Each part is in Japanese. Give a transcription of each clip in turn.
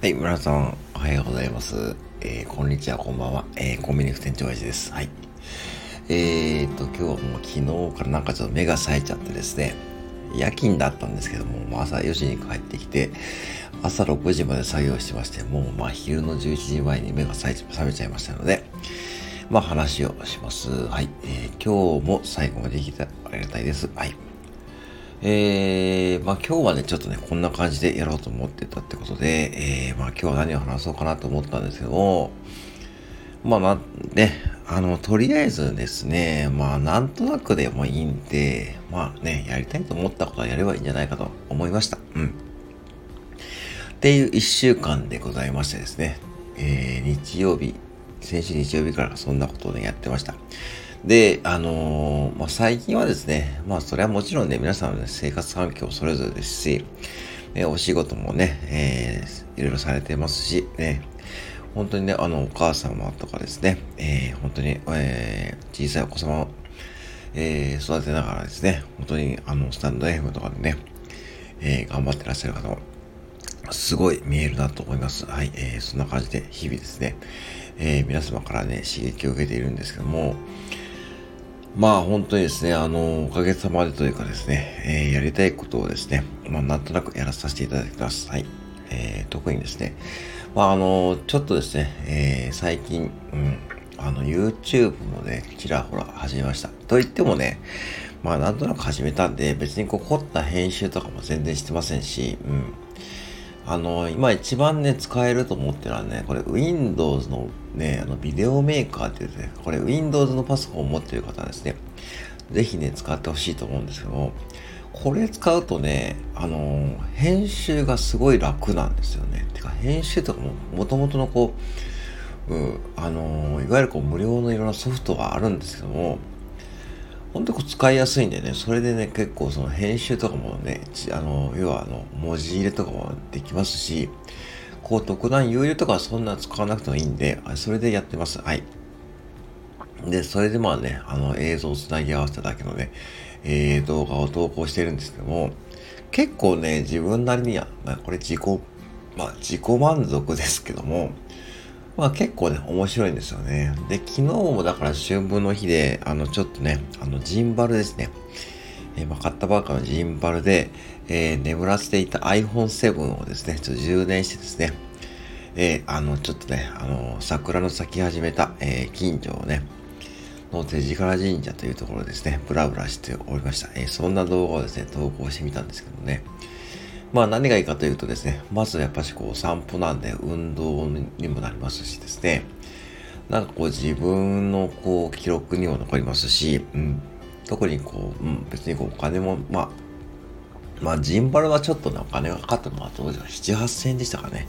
はい、皆さん、おはようございます。えー、こんにちは、こんばんは。えー、コンビニ副店長親父です。はい。えーと、今日はもう昨日からなんかちょっと目が冴えちゃってですね、夜勤だったんですけども、も朝4時に帰ってきて、朝6時まで作業してまして、もうまあ昼の11時前に目が冴めちゃいましたので、まあ話をします。はい。えー、今日も最後までできてありがたいです。はい。えー、まあ今日はね、ちょっとね、こんな感じでやろうと思ってたってことで、えー、まあ今日は何を話そうかなと思ったんですけども、まあな、ね、あの、とりあえずですね、まあなんとなくでもいいんで、まあね、やりたいと思ったことはやればいいんじゃないかと思いました。うん。っていう一週間でございましてですね、えー、日曜日、先週日曜日からそんなことをね、やってました。で、あのー、まあ、最近はですね、まあ、それはもちろんね、皆さんの、生活環境それぞれですし、えお仕事もね、えー、いろいろされてますし、ね、本当にね、あの、お母様とかですね、えー、本当に、えー、小さいお子様を、えー、育てながらですね、本当に、あの、スタンド FM とかでね、えー、頑張ってらっしゃる方も、すごい見えるなと思います。はい、えー、そんな感じで、日々ですね、えー、皆様からね、刺激を受けているんですけども、まあ本当にですね、あの、おかげさまでというかですね、えー、やりたいことをですね、まあなんとなくやらさせていただきます。はい。えー、特にですね、まああの、ちょっとですね、えー、最近、うん、あの、YouTube もね、ちらほら始めました。と言ってもね、まあなんとなく始めたんで、別にこう凝った編集とかも全然してませんし、うん。あの、今一番ね、使えると思ってるのはね、これ Windows のね、あの、ビデオメーカーっていうね、これ Windows のパソコンを持ってる方はですね、ぜひね、使ってほしいと思うんですけども、これ使うとね、あの編集がすごい楽なんですよね。てか、編集とかも、もともとのこう、うん、あのいわゆるこう無料のいろんなソフトがあるんですけども、本当に使いやすいんでね、それでね、結構その編集とかもね、あの、要はあの、文字入れとかもできますし、こう特段有料とかそんな使わなくてもいいんで、それでやってます。はい。で、それでまあね、あの、映像をつなぎ合わせただけのね、えー、動画を投稿してるんですけども、結構ね、自分なりには、まあ、これ自己、まあ、自己満足ですけども、まあ結構ね、面白いんですよね。で、昨日もだから春分の日で、あの、ちょっとね、あの、ジンバルですね。えー、まあ、買ったばっかのジンバルで、えー、眠らせていた iPhone7 をですね、ちょっと充電してですね、えー、あの、ちょっとね、あの、桜の咲き始めた、え、近所をね、の手力神社というところですね、ブラブラしておりました。え、そんな動画をですね、投稿してみたんですけどね。まあ何がいいかというとですね、まずやっぱしこう散歩なんで運動にもなりますしですね、なんかこう自分のこう記録にも残りますし、うん、特にこう、うん、別にこうお金も、まあ、まあジンバルはちょっとね、お金がかかったのは当時は7、8000円でしたかね。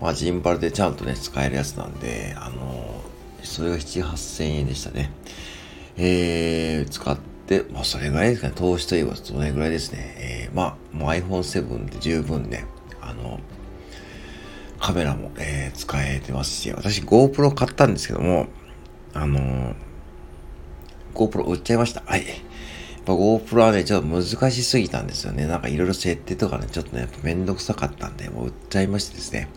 まあジンバルでちゃんとね、使えるやつなんで、あのそれが7、8000円でしたね。えー、使って、でまあそれぐらいですかね、投資といえばそれぐらいですね。えー、まあ、もう iPhone7 で十分ね、あの、カメラも、えー、使えてますし、私 GoPro 買ったんですけども、あのー、GoPro 売っちゃいました。はい。やっぱ GoPro はね、ちょっと難しすぎたんですよね。なんかいろいろ設定とかね、ちょっとね、めんどくさかったんで、もう売っちゃいましてですね。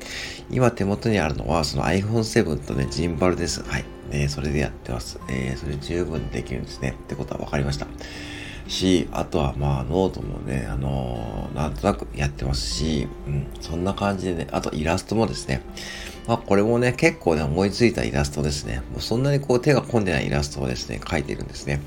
今手元にあるのは、その iPhone7 とね、ジンバルです。はい。ね、それでやってます。えー、それ十分できるんですね。ってことは分かりました。し、あとはまあノートもね、あのー、なんとなくやってますし、うん、そんな感じでね、あとイラストもですね、まあこれもね、結構ね、思いついたイラストですね。もうそんなにこう手が込んでないイラストをですね、描いてるんですね。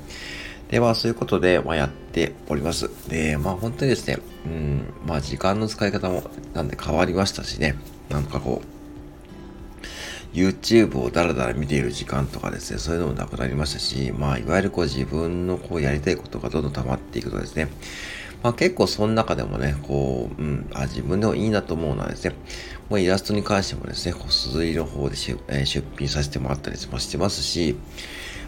で、まあそういうことで、まあやっております。で、まあ本当にですね、うん、まあ時間の使い方もなんで変わりましたしね、なんかこう、YouTube をダラダラ見ている時間とかですね、そういうのもなくなりましたし、まあ、いわゆるこう自分のこうやりたいことがどんどん溜まっていくとですね、まあ結構その中でもね、こう、うん、あ、自分でもいいなと思うのはですね、もうイラストに関してもですね、こう、鈴井の方で出,、え、出品させてもらったりもしてますし、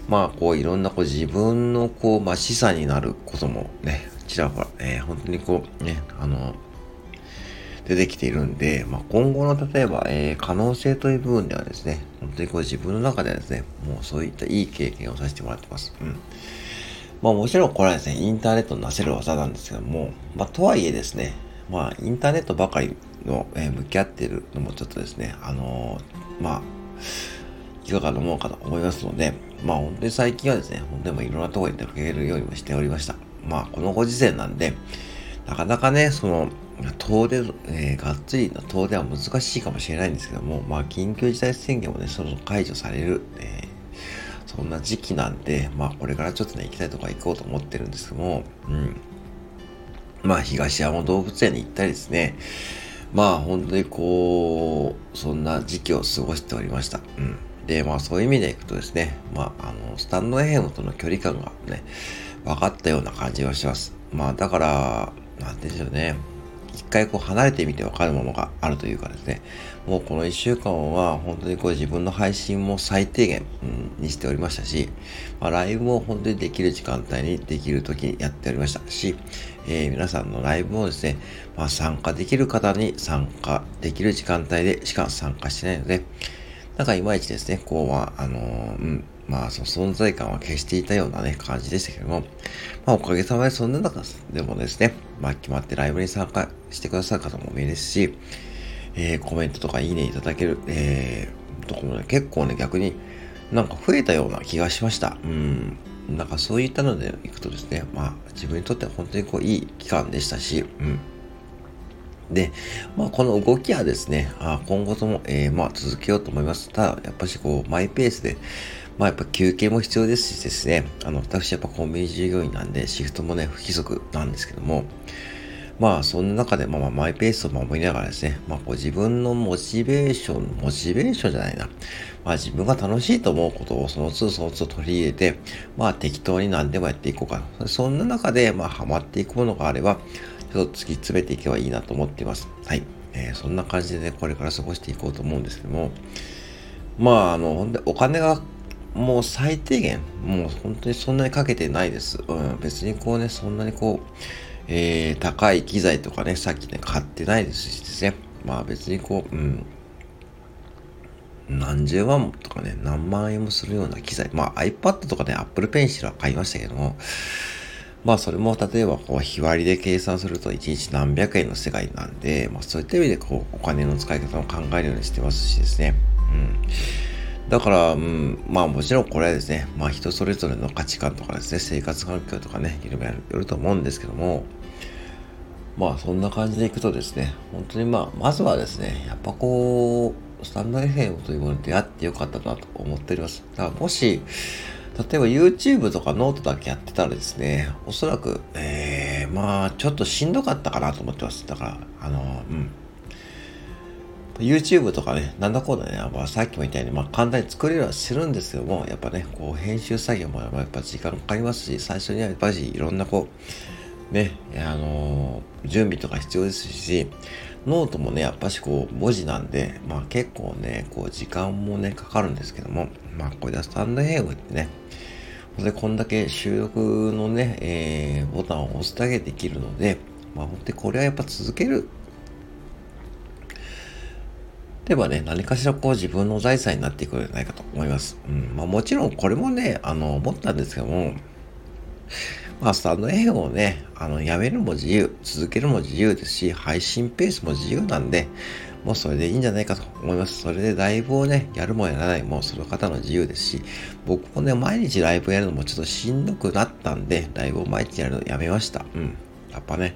まあ、こう、いろんなこう自分のこう、まあ、資産になることもね、ちらほら、えー、本当にこう、ね、あの、出てきているんで、まあ、今後の例えば、えー、可能性という部分ではですね、本当にこう自分の中ではですね、もうそういったいい経験をさせてもらってます。うん。まあもちろんこれはですね、インターネットのなせる技なんですけども、まあとはいえですね、まあ、インターネットばかりの、えー、向き合っているのもちょっとですね、あのー、まあ、いかがなものかと思いますので、まあ本当に最近はですね、本当にもいろんなところに出かけるようにもしておりました。まあこのご時世なんで、なかなかね、その、遠出、えー、がっつりの遠出は難しいかもしれないんですけども、まあ緊急事態宣言もね、そろそろ解除される、えー、そんな時期なんで、まあこれからちょっとね、行きたいとこ行こうと思ってるんですけども、うん。まあ東山動物園に行ったりですね、まあ本当にこう、そんな時期を過ごしておりました。うん。で、まあそういう意味でいくとですね、まああの、スタンド FM との距離感がね、分かったような感じはします。まあだから、なんでしょうね。一回こう離れてみて分かるものがあるというかですね、もうこの一週間は本当にこう自分の配信も最低限、にしておりましたし、まあ、ライブも本当にできる時間帯にできる時にやっておりましたし、えー、皆さんのライブもですね、まあ、参加できる方に参加できる時間帯でしか参加してないので、なんかいまいちですね、こうは、あのー、まあ、その存在感は消していたようなね、感じでしたけども、まあ、おかげさまでそんな中でもですね、まあ、決まってライブに参加してくださる方も多いですし、えー、コメントとかいいねいただける、えー、ところね、結構ね、逆になんか増えたような気がしました。うん。なんかそういったのでいくとですね、まあ、自分にとっては本当にこう、いい期間でしたし、うん。で、まあ、この動きはですね、あ今後とも、えー、まあ、続けようと思います。ただ、やっぱしこう、マイペースで、まあ、やっぱ休憩も必要ですしですね、あの、私やっぱコンビニ従業員なんで、シフトもね、不規則なんですけども、まあ、そんな中で、まあ、マイペースを守りながらですね、まあ、こう自分のモチベーション、モチベーションじゃないな。まあ、自分が楽しいと思うことをその都度その都度取り入れて、まあ、適当に何でもやっていこうかな。そんな中で、まあ、ハマっていくものがあれば、ちょっと突き詰めていけばいいなと思っています。はい。えー、そんな感じでね、これから過ごしていこうと思うんですけども、まあ、あの、ほんで、お金がもう最低限、もう本当にそんなにかけてないです。うん、別にこうね、そんなにこう、えー、高い機材とかね、さっきね、買ってないですしですね。まあ別にこう、うん、何十万とかね、何万円もするような機材。まあ iPad とかね、Apple Pencil は買いましたけども、まあそれも例えばこう日割りで計算すると1日何百円の世界なんで、まあそういった意味でこうお金の使い方を考えるようにしてますしですね。うん。だから、うん、まあもちろんこれはですね、まあ人それぞれの価値観とかですね、生活環境とかね、いろいろよると思うんですけども、まあそんな感じでいくとですね、本当にまあ、まずはですね、やっぱこう、スタンド FM というものに出会ってよかったなと思っております。だからもし、例えば YouTube とかノートだけやってたらですね、おそらく、えー、まあ、ちょっとしんどかったかなと思ってます。だから、あの、うん。YouTube とかね、なんだこうだね、まあ、さっきも言ったように、まあ、簡単に作れるはするんですけども、やっぱね、こう、編集作業もやっぱ時間かかりますし、最初にはやっぱりいろんなこう、ね、あのー、準備とか必要ですし、ノートもね、やっぱしこう、文字なんで、まあ結構ね、こう、時間もね、かかるんですけども、まあこれでスタンドエフエムってね、でこんだけ収録のね、えー、ボタンを押すだけできるので、まあ本当にこれはやっぱ続ける。ではね、何かしらこう自分の財産になっていくのではないかと思います。うん。まあもちろんこれもね、あの、思ったんですけども、まあ、スタンド F をね、あの、やめるも自由、続けるも自由ですし、配信ペースも自由なんで、もうそれでいいんじゃないかと思います。それでライブをね、やるもやらないも、その方の自由ですし、僕もね、毎日ライブやるのもちょっとしんどくなったんで、ライブを毎日やるのやめました。うん。やっぱね、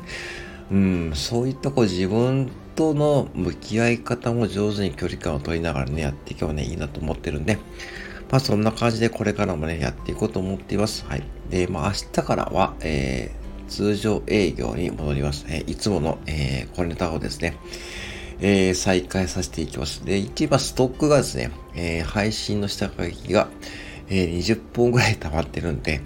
うん、そういったこう自分との向き合い方も上手に距離感を取りながらね、やっていけばね、いいなと思ってるんで、まあそんな感じでこれからもね、やっていこうと思っています。はい。で、まあ明日からは、えー、通常営業に戻ります。えー、いつもの、えー、コネタをですね、えー、再開させていきます。で、一番ストックがですね、えー、配信の下書きが、えー、20本ぐらい溜まってるんで、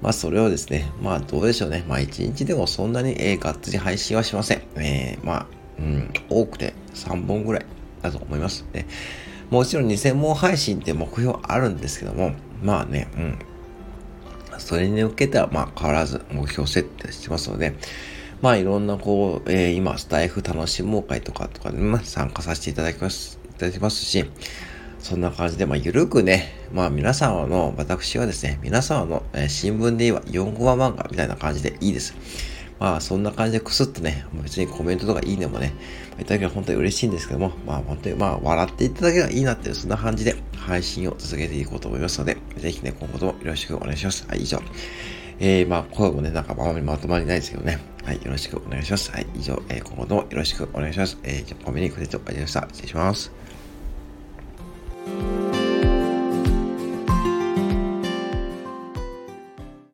まあそれをですね、まあどうでしょうね。まあ1日でもそんなに、えー、がっつり配信はしません。えー、まあ、うん、多くて3本ぐらいだと思います。ね、もちろん2000本配信って目標あるんですけども、まあね、うん。それに向けては、まあ変わらず目標設定してますので、まあいろんなこう、えー、今、スタイフ楽しもう会とかとかで、ま、参加させていただきます、いただきますし、そんな感じで、まあ、ゆるくね、まあ、皆様の、私はですね、皆様の、えー、新聞で言えば4コマ漫画みたいな感じでいいです。まあそんな感じでクスッとね、別にコメントとかいいねもね、いただければ本当に嬉しいんですけども、まあ本当にまあ笑っていただければいいなっていう、そんな感じで配信を続けていこうと思いますので、ぜひね、今後ともよろしくお願いします。はい、以上。えー、まあ声もね、なんかあまりまとまりないですけどね。はい、よろしくお願いします。はい、以上、えー、今後ともよろしくお願いします。えー、じゃあ、コメにご清聴ありがとうございました。失礼します。